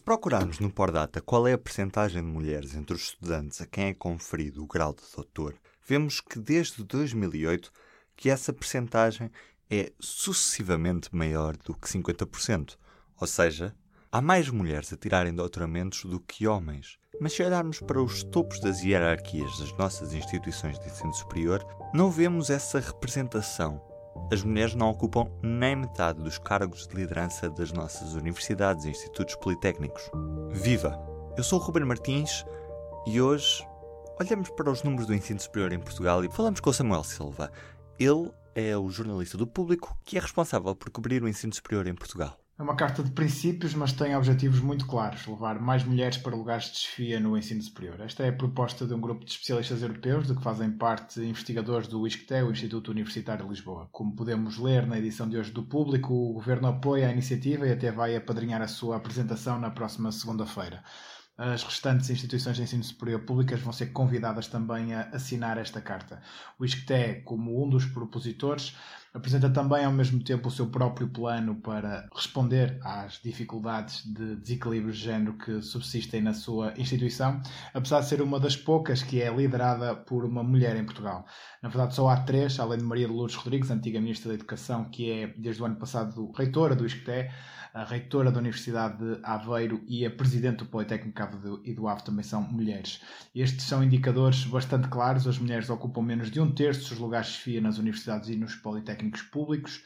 Se procurarmos no Pordata qual é a percentagem de mulheres entre os estudantes a quem é conferido o grau de doutor, vemos que desde 2008 que essa percentagem é sucessivamente maior do que 50%. Ou seja, há mais mulheres a tirarem doutoramentos do que homens. Mas se olharmos para os topos das hierarquias das nossas instituições de ensino superior, não vemos essa representação. As mulheres não ocupam nem metade dos cargos de liderança das nossas universidades e institutos politécnicos. Viva! Eu sou o Ruben Martins e hoje olhamos para os números do ensino superior em Portugal e falamos com o Samuel Silva. Ele é o jornalista do público que é responsável por cobrir o ensino superior em Portugal. É uma carta de princípios, mas tem objetivos muito claros: levar mais mulheres para lugares de desfia no ensino superior. Esta é a proposta de um grupo de especialistas europeus, de que fazem parte investigadores do ISCTE, o Instituto Universitário de Lisboa. Como podemos ler na edição de hoje do Público, o governo apoia a iniciativa e até vai apadrinhar a sua apresentação na próxima segunda-feira. As restantes instituições de ensino superior públicas vão ser convidadas também a assinar esta carta. O ISCTE, como um dos propositores, apresenta também ao mesmo tempo o seu próprio plano para responder às dificuldades de desequilíbrio de género que subsistem na sua instituição, apesar de ser uma das poucas que é liderada por uma mulher em Portugal. Na verdade, só há três, além de Maria de Lourdes Rodrigues, antiga Ministra da Educação, que é desde o ano passado reitora do ISCTE, a reitora da Universidade de Aveiro e a presidente do Politécnico e do Ave também são mulheres. Estes são indicadores bastante claros. As mulheres ocupam menos de um terço dos lugares de chefia nas universidades e nos politécnicos públicos.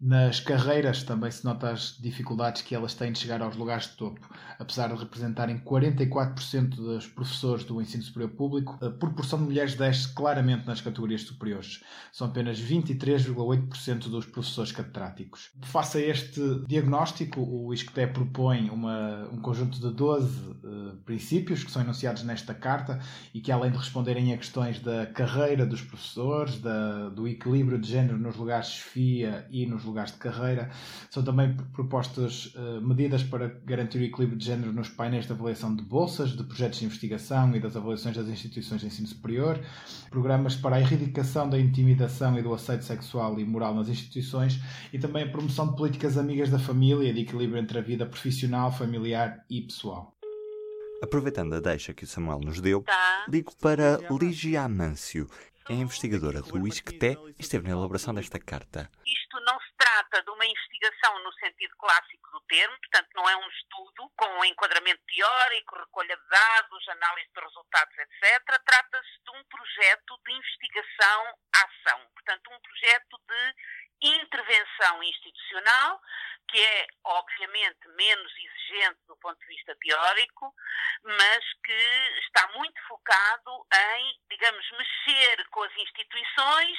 Nas carreiras também se nota as dificuldades que elas têm de chegar aos lugares de topo. Apesar de representarem 44% dos professores do ensino superior público, a proporção de mulheres desce claramente nas categorias superiores. São apenas 23,8% dos professores catedráticos. Face a este diagnóstico, o ISCTE propõe uma, um conjunto de 12 uh, princípios que são enunciados nesta carta e que, além de responderem a questões da carreira dos professores, da, do equilíbrio de género nos lugares de chefia e nos lugares de carreira. São também propostas uh, medidas para garantir o equilíbrio de género nos painéis de avaliação de bolsas, de projetos de investigação e das avaliações das instituições de ensino superior, programas para a erradicação da intimidação e do assédio sexual e moral nas instituições e também a promoção de políticas amigas da família e de equilíbrio entre a vida profissional, familiar e pessoal. Aproveitando a deixa que o Samuel nos deu, tá. ligo para Ligia Amâncio, é investigadora do ISCTE e esteve na elaboração desta carta. Isto não se trata de uma investigação no sentido clássico do termo, portanto, não é um estudo com enquadramento teórico, recolha de dados, análise de resultados, etc. Trata-se de um projeto de investigação-ação, portanto, um projeto de intervenção institucional, que é, obviamente, menos exigente do ponto de vista teórico, mas que está muito focado em, digamos, mexer com as instituições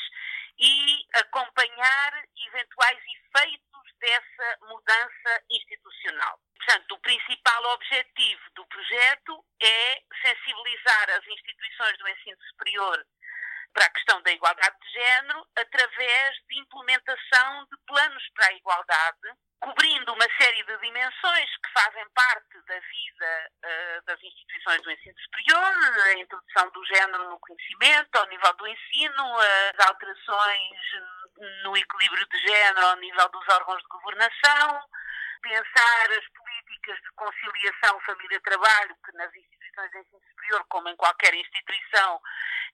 e acompanhar eventuais efeitos dessa mudança institucional. Portanto, o principal objetivo do projeto é sensibilizar as instituições do ensino superior para a questão da igualdade de género através de implementação de planos para a igualdade, cobrindo uma série de dimensões que fazem parte da vida uh, das instituições do ensino superior, a introdução do género no conhecimento, ao nível do ensino, as alterações no equilíbrio de género ao nível dos órgãos de governação, pensar as políticas de conciliação família-trabalho que nas instituições de ensino superior, como em qualquer instituição,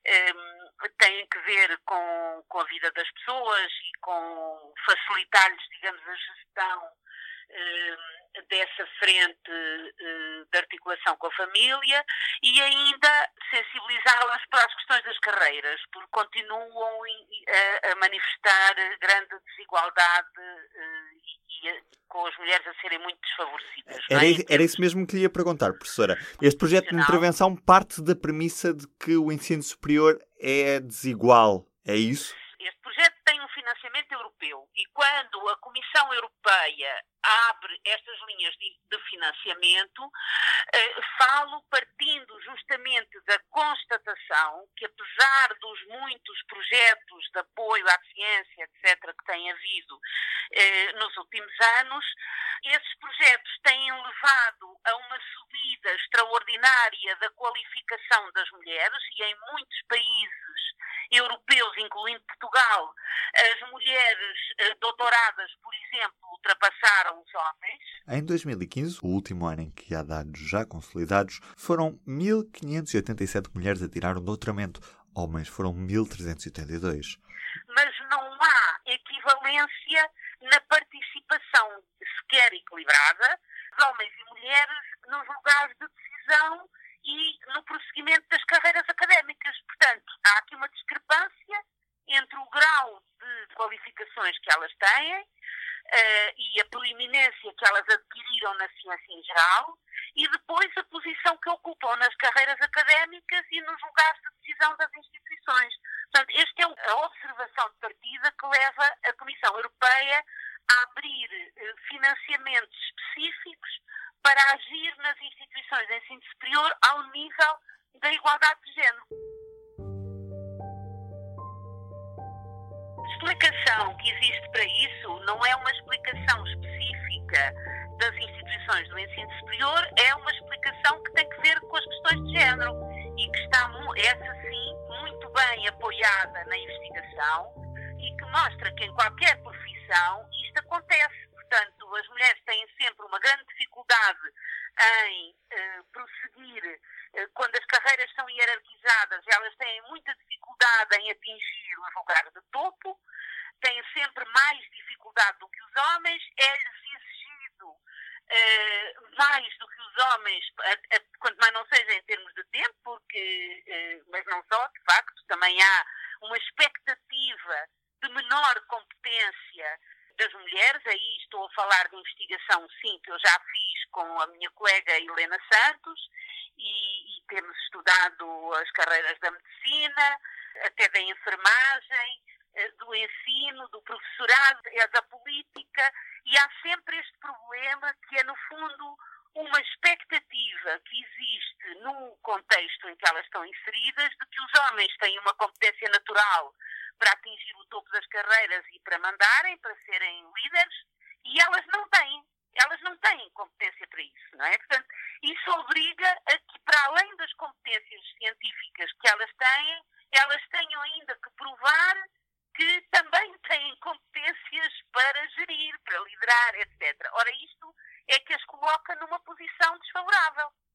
um, têm que ver com, com a vida das pessoas e com facilitar-lhes, digamos, a gestão dessa frente uh, de articulação com a família e ainda sensibilizá-las para as questões das carreiras, porque continuam a, manifestar grande desigualdade uh, e com as mulheres a serem muito desfavorecidas. Era, é? era isso mesmo que lhe ia perguntar, professora. Este projeto de intervenção parte da premissa de que o ensino superior é desigual, é isso? Financiamento europeu e quando a Comissão Europeia abre estas linhas de, de financiamento, eh, falo partindo justamente da constatação que, apesar dos muitos projetos de apoio à ciência, etc., que têm havido eh, nos últimos anos, esses projetos têm levado a uma subida extraordinária da qualificação das mulheres e em muitos países europeus, incluindo Portugal, as mulheres eh, doutoradas, por exemplo, ultrapassaram os homens. Em 2015, o último ano em que há dados já consolidados, foram 1.587 mulheres a tirar um doutoramento. Homens foram 1.382. Mas não há equivalência na participação sequer equilibrada de homens e mulheres nos lugares de decisão e no prosseguimento das carreiras académicas. Portanto, há aqui uma discrepância entre o grau qualificações que elas têm uh, e a proeminência que elas adquiriram na ciência em geral e depois a posição que ocupam nas carreiras académicas e nos lugares de decisão das instituições. Portanto, esta é a observação de partida que leva a Comissão Europeia a abrir uh, financiamentos específicos para agir nas instituições de ensino superior ao nível da igualdade explicação que existe para isso não é uma explicação específica das instituições do ensino superior, é uma explicação que tem que ver com as questões de género e que está, essa sim, muito bem apoiada na investigação e que mostra que em qualquer profissão isto acontece. Portanto, as mulheres têm sempre uma grande dificuldade em eh, prosseguir, eh, quando as carreiras são hierarquizadas, elas têm muita dificuldade em atingir os lugares de topo, têm sempre mais dificuldade do que os homens, é-lhes exigido eh, mais do que os homens, a, a, quanto mais não seja em termos de tempo, porque, eh, mas não só, de facto, também há uma expectativa de menor competência das mulheres, aí estou a falar de investigação, sim, que eu já fiz com a minha colega Helena Santos, e, e temos estudado as carreiras da medicina, até da enfermagem, eh, do ensino, do professorado, é da política, e há sempre este problema que é, no fundo, uma expectativa que existe no contexto em que elas estão inseridas de que os homens têm uma competência natural para atingir o topo das carreiras e para mandarem, para serem líderes, e elas não têm. Elas não têm competência para isso, não é? Portanto, isso obriga a que, para além das competências científicas que elas têm, elas tenham ainda que provar que também têm competências para gerir, para liderar, etc. Ora,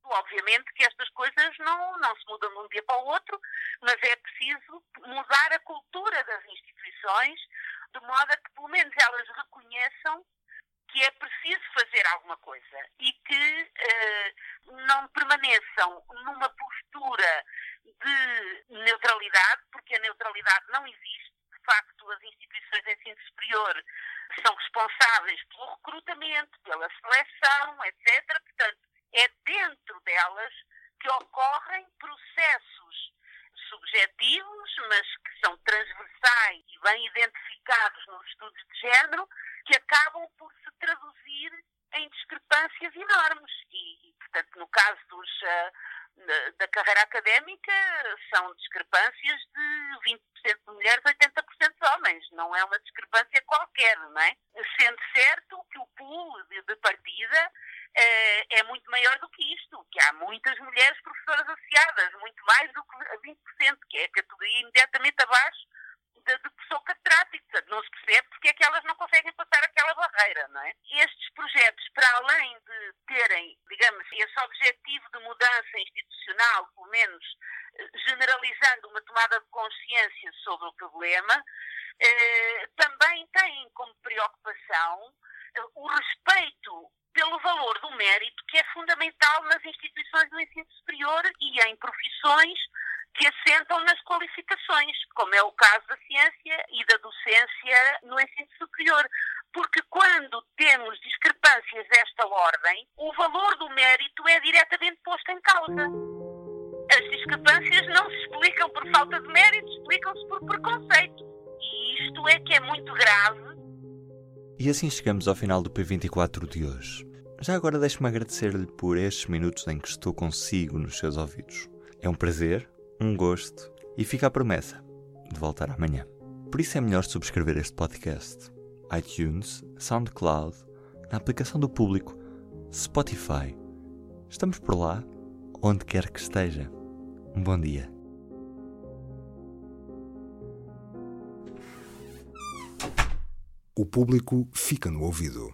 Obviamente que estas coisas não, não se mudam de um dia para o outro, mas é preciso mudar a cultura das instituições, de modo a que pelo menos elas reconheçam que é preciso fazer alguma coisa e que eh, não permaneçam numa postura de neutralidade, porque a neutralidade não existe. De facto, as instituições de ensino superior são responsáveis pelo recrutamento, pela seleção, etc. Portanto, é dentro delas que ocorrem processos subjetivos, mas que são transversais e bem identificados nos estudos de género, que acabam por se traduzir em discrepâncias enormes. E, e portanto, no caso dos, uh, da carreira académica, são discrepâncias de 20% de mulheres, 80% de homens. Não é uma discrepância qualquer, não é? Sendo certo que o pool de, de partida é, é, muito maior do que isto, que há muitas mulheres professoras associadas, muito mais do que a 20%, que é a categoria imediatamente abaixo da pessoa catedrática. Não se percebe porque é que elas não conseguem passar aquela barreira, não é? Estes projetos, para além de terem, digamos, esse objetivo de mudança institucional, pelo menos eh, generalizando uma tomada de consciência sobre o problema, eh, também têm como preocupação eh, o respeito mérito que é fundamental nas instituições do ensino superior e em profissões que assentam nas qualificações, como é o caso da ciência e da docência no ensino superior. Porque quando temos discrepâncias desta ordem, o valor do mérito é diretamente posto em causa. As discrepâncias não se explicam por falta de mérito, explicam-se por preconceito. E isto é que é muito grave e assim chegamos ao final do P24 de hoje. Já agora deixe-me agradecer-lhe por estes minutos em que estou consigo nos seus ouvidos. É um prazer, um gosto e fica a promessa de voltar amanhã. Por isso é melhor subscrever este podcast. iTunes, SoundCloud, na aplicação do público, Spotify. Estamos por lá, onde quer que esteja. Um bom dia. O público fica no ouvido.